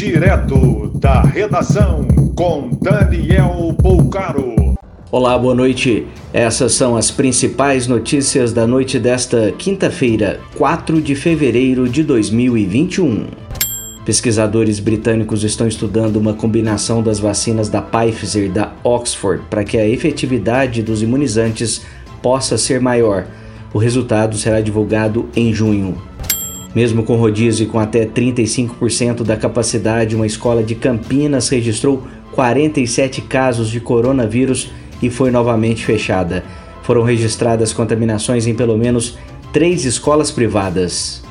Direto da redação com Daniel Poucaro. Olá, boa noite. Essas são as principais notícias da noite desta quinta-feira, 4 de fevereiro de 2021. Pesquisadores britânicos estão estudando uma combinação das vacinas da Pfizer e da Oxford para que a efetividade dos imunizantes possa ser maior. O resultado será divulgado em junho. Mesmo com rodízio e com até 35% da capacidade, uma escola de Campinas registrou 47 casos de coronavírus e foi novamente fechada. Foram registradas contaminações em pelo menos três escolas privadas.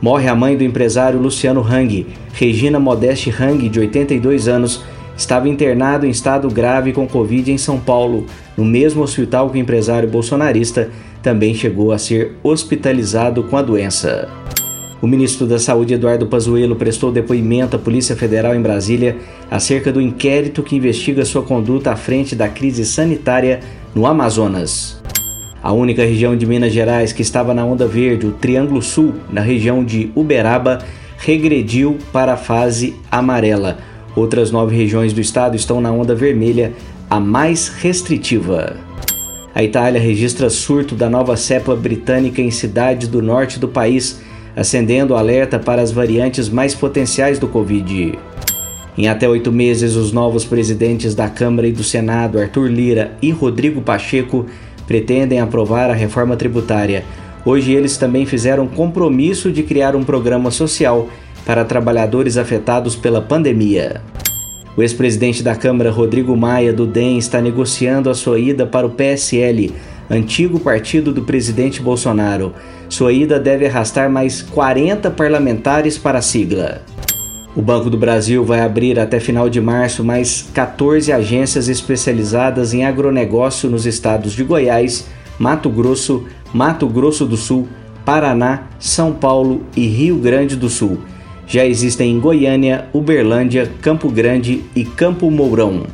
Morre a mãe do empresário Luciano Hang. Regina Modeste Hang, de 82 anos, estava internado em estado grave com Covid em São Paulo. No mesmo hospital que o empresário bolsonarista também chegou a ser hospitalizado com a doença. O ministro da Saúde, Eduardo Pazuello, prestou depoimento à Polícia Federal em Brasília acerca do inquérito que investiga sua conduta à frente da crise sanitária no Amazonas. A única região de Minas Gerais que estava na onda verde, o Triângulo Sul, na região de Uberaba, regrediu para a fase amarela. Outras nove regiões do estado estão na onda vermelha, a mais restritiva. A Itália registra surto da nova cepa britânica em cidades do norte do país acendendo o alerta para as variantes mais potenciais do Covid. Em até oito meses, os novos presidentes da Câmara e do Senado, Arthur Lira e Rodrigo Pacheco, pretendem aprovar a reforma tributária. Hoje, eles também fizeram compromisso de criar um programa social para trabalhadores afetados pela pandemia. O ex-presidente da Câmara, Rodrigo Maia, do DEM, está negociando a sua ida para o PSL antigo partido do presidente Bolsonaro. Sua ida deve arrastar mais 40 parlamentares para a sigla. O Banco do Brasil vai abrir até final de março mais 14 agências especializadas em agronegócio nos estados de Goiás, Mato Grosso, Mato Grosso do Sul, Paraná, São Paulo e Rio Grande do Sul. Já existem em Goiânia, Uberlândia, Campo Grande e Campo Mourão.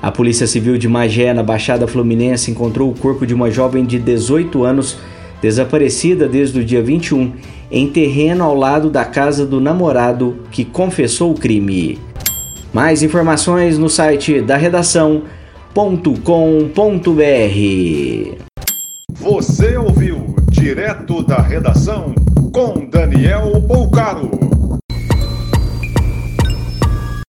A Polícia Civil de Magé, na Baixada Fluminense, encontrou o corpo de uma jovem de 18 anos desaparecida desde o dia 21 em terreno ao lado da casa do namorado que confessou o crime. Mais informações no site da redação.com.br. Você ouviu direto da redação com Daniel Bolcaro.